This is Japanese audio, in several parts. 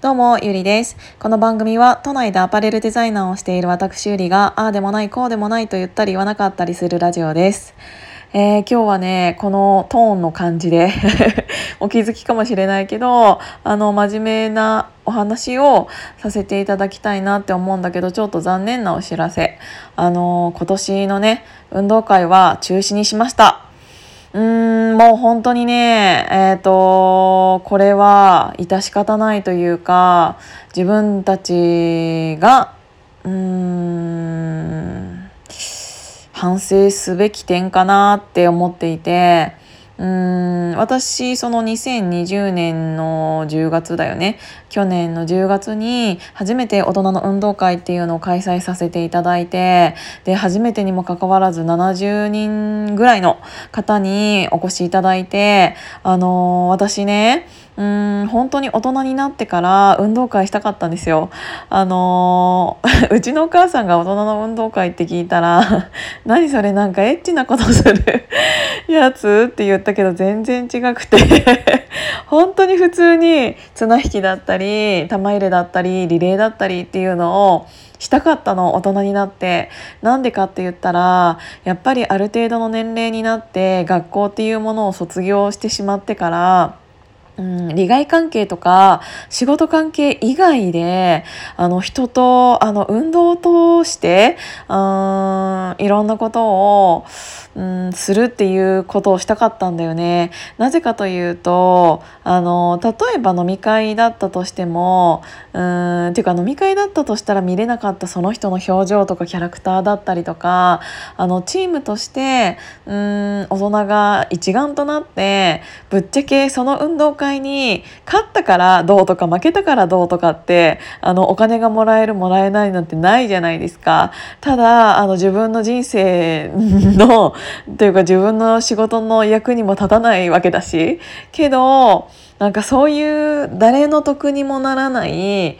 どうも、ゆりです。この番組は都内でアパレルデザイナーをしている私ゆりが、ああでもない、こうでもないと言ったり言わなかったりするラジオです。えー、今日はね、このトーンの感じで お気づきかもしれないけど、あの、真面目なお話をさせていただきたいなって思うんだけど、ちょっと残念なお知らせ。あの、今年のね、運動会は中止にしました。うーん、もう本当にね、えっ、ー、と、これは致し方ないというか、自分たちが、うーん、反省すべき点かなって思っていて、うん私その2020年の10月だよね去年の10月に初めて大人の運動会っていうのを開催させていただいてで初めてにもかかわらず70人ぐらいの方にお越しいただいてあの私ねうん本当に大人になってから運動会したかったんですよ。あのー、うちのお母さんが大人の運動会って聞いたら「何それなんかエッチなことするやつ?」って言ってたけど全然違くて。本当に普通に綱引きだったり玉入れだったりリレーだったりっていうのをしたかったの大人になって。なんでかって言ったらやっぱりある程度の年齢になって学校っていうものを卒業してしまってからうん、利害関係とか仕事関係以外であの人とあの運動を通してうんいろんなことをうんするっていうことをしたかったんだよね。なぜかというとあの例えば飲み会だったとしてもうんっていうか飲み会だったとしたら見れなかったその人の表情とかキャラクターだったりとかあのチームとしてうん大人が一丸となってぶっちゃけその運動会に勝ったからどうとか負けたからどうとかってあのお金がもらえるもらえないなんてないじゃないですか。ただあの自分の人生の というか自分の仕事の役にも立たないわけだしけどなんかそういう誰の得にもならない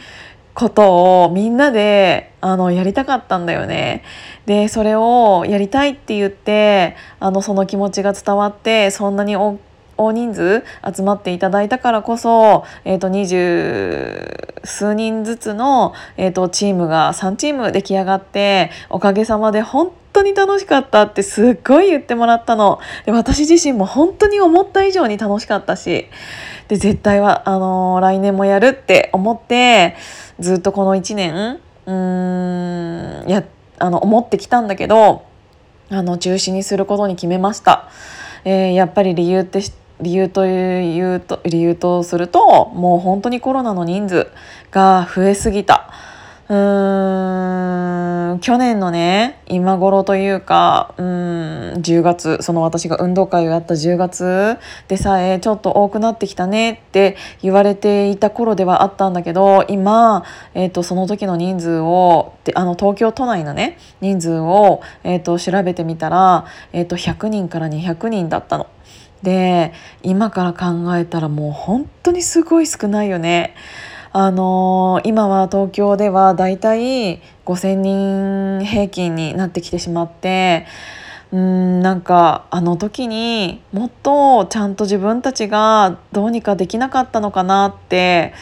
ことをみんなであのやりたかったんだよね。でそれをやりたいって言ってあのその気持ちが伝わってそんなに大大人数集まっていただいたからこそ、えーと、二十数人ずつの、えーと、チームが3チーム出来上がっておかげさまで本当に楽しかったってすっごい言ってもらったので私自身も本当に思った以上に楽しかったしで絶対はあのー、来年もやるって思ってずっとこの1年うーんやあの思ってきたんだけどあの中止にすることに決めました。えー、やっぱり理由って理由というと理由とするともう本当にコロナの人数が増えすぎた。うーん去年のね今頃というかうん10月その私が運動会をやった10月でさえちょっと多くなってきたねって言われていた頃ではあったんだけど今、えーと、その時の人数をであの東京都内のね人数を、えーと、調べてみたら、えーと100人から200人だったの。で今から考えたらもう本当にすごい少ないよね。あのー、今は東京ではだいたい5,000人平均になってきてしまってうんなんかあの時にもっとちゃんと自分たちがどうにかできなかったのかなって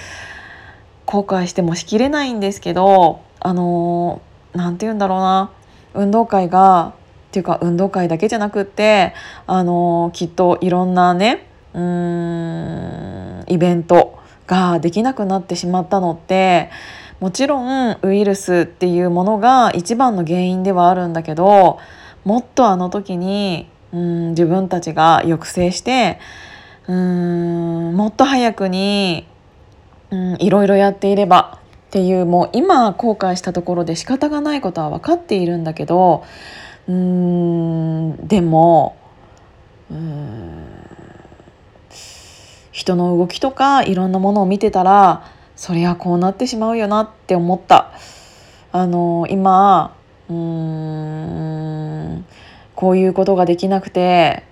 後悔してもしきれないんですけどあの何、ー、て言うんだろうな運動会がっていうか運動会だけじゃなくってあのきっといろんなねうんイベントができなくなってしまったのってもちろんウイルスっていうものが一番の原因ではあるんだけどもっとあの時にうん自分たちが抑制してうんもっと早くにうんいろいろやっていればっていうもう今後悔したところで仕方がないことは分かっているんだけどうんでもうん人の動きとかいろんなものを見てたらそりゃこうなってしまうよなって思った。あの今うんこういうことができなくて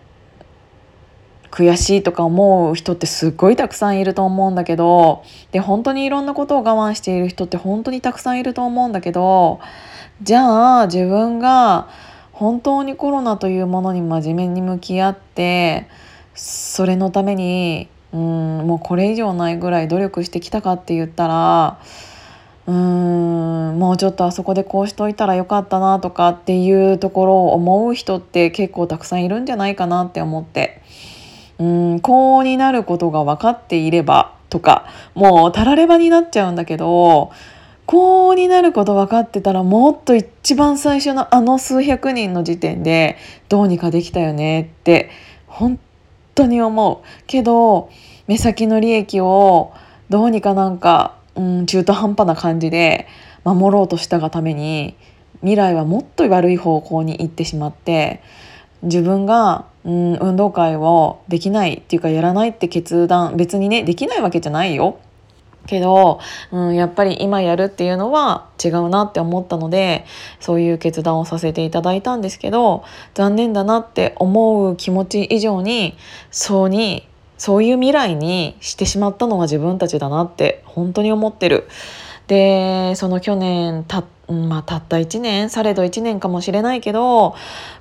悔しいとか思う人ってすっごいたくさんいると思うんだけどで本当にいろんなことを我慢している人って本当にたくさんいると思うんだけどじゃあ自分が本当にコロナというものに真面目に向き合ってそれのためにうんもうこれ以上ないぐらい努力してきたかって言ったらうーんもうちょっとあそこでこうしといたらよかったなとかっていうところを思う人って結構たくさんいるんじゃないかなって思ってうんこうになることが分かっていればとかもうたらればになっちゃうんだけどこうになること分かってたらもっと一番最初のあの数百人の時点でどうにかできたよねって本当に思う。けど目先の利益をどうにかなんか、うん、中途半端な感じで守ろうとしたがために未来はもっと悪い方向に行ってしまって自分が、うん、運動会をできないっていうかやらないって決断別にねできないわけじゃないよ。けど、うん、やっぱり今やるっていうのは違うなって思ったのでそういう決断をさせていただいたんですけど残念だなって思う気持ち以上にそうにそういう未来にしてしまったのが自分たちだなって本当に思ってる。でその去年た,、まあ、たった1年されど1年かもしれないけど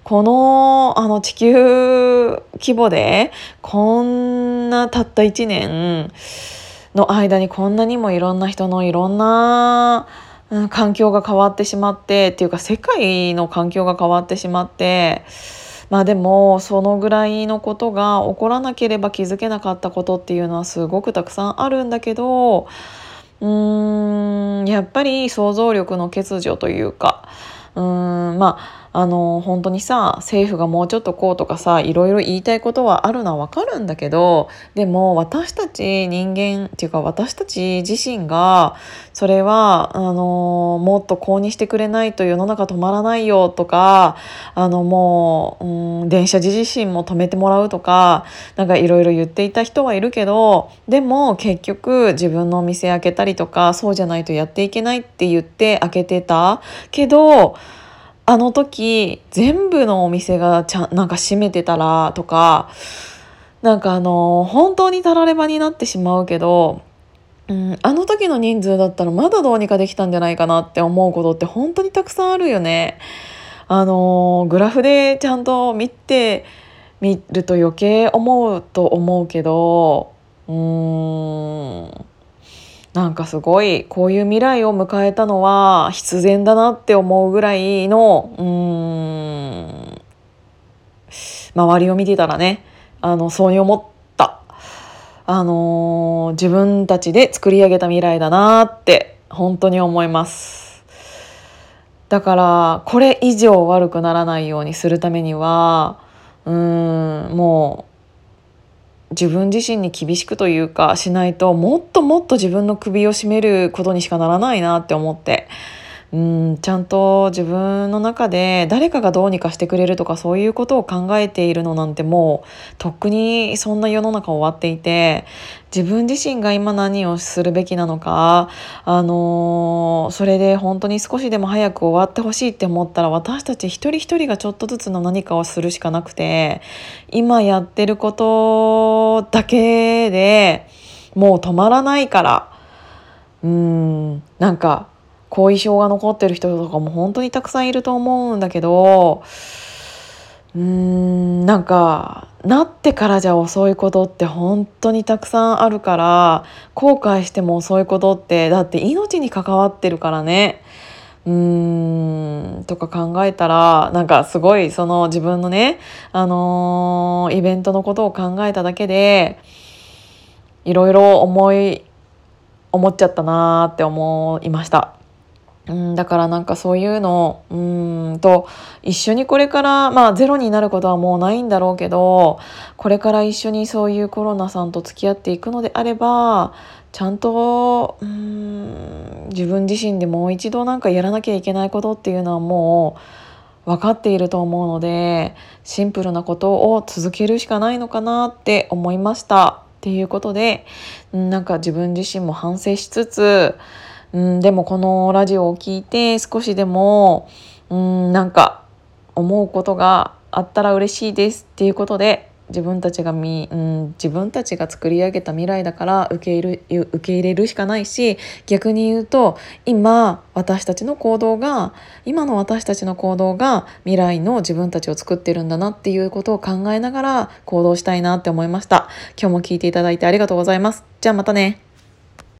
このあの地球規模でこんなたった1年の間にこんなにもいろんな人のいろんな、環境が変わってしまってっていうか世界の環境が変わってしまって。まあでもそのぐらいのことが起こらなければ気づけなかったことっていうのはすごくたくさんあるんだけどうーんやっぱり想像力の欠如というかうーんまああの本当にさ政府がもうちょっとこうとかさいろいろ言いたいことはあるのはわかるんだけどでも私たち人間っていうか私たち自身がそれはあのもっとこうにしてくれないと世の中止まらないよとかあのもう、うん、電車自身も止めてもらうとかなんかいろいろ言っていた人はいるけどでも結局自分のお店開けたりとかそうじゃないとやっていけないって言って開けてたけどあの時全部のお店がちゃなんか閉めてたらとかなんかあの本当にたらればになってしまうけど、うん、あの時の人数だったらまだどうにかできたんじゃないかなって思うことって本当にたくさんあるよね。あのグラフでちゃんと見てみると余計思うと思うけどうーんなんかすごいこういう未来を迎えたのは必然だなって思うぐらいのうん周りを見てたらねあのそうに思った。あのー、自分たちで作り上げた未来だなって本当に思います。だからこれ以上悪くならないようにするためにはうんもう自分自身に厳しくというかしないともっともっと自分の首を絞めることにしかならないなって思って。うんちゃんと自分の中で誰かがどうにかしてくれるとかそういうことを考えているのなんてもうとっくにそんな世の中終わっていて自分自身が今何をするべきなのか、あのー、それで本当に少しでも早く終わってほしいって思ったら私たち一人一人がちょっとずつの何かをするしかなくて今やってることだけでもう止まらないからうんなんか後遺症が残ってる人とかも本当にたくさんいると思うんだけどうーんなんかなってからじゃ遅いことって本当にたくさんあるから後悔しても遅いことってだって命に関わってるからね。うーんとか考えたらなんかすごいその自分のね、あのー、イベントのことを考えただけでいろいろ思い思っちゃったなーって思いました。うん、だからなんかそういうのうんと一緒にこれからまあゼロになることはもうないんだろうけどこれから一緒にそういうコロナさんと付き合っていくのであればちゃんとうん自分自身でもう一度なんかやらなきゃいけないことっていうのはもう分かっていると思うのでシンプルなことを続けるしかないのかなって思いました。っていうことでなんか自分自身も反省しつつうん、でもこのラジオを聞いて少しでも、うん、なんか思うことがあったら嬉しいですっていうことで自分たちがみ、うん、自分たちが作り上げた未来だから受け入れ受け入れるしかないし逆に言うと今私たちの行動が今の私たちの行動が未来の自分たちを作ってるんだなっていうことを考えながら行動したいなって思いました。今日も聞いていただいてありがとうございます。じゃあまたね。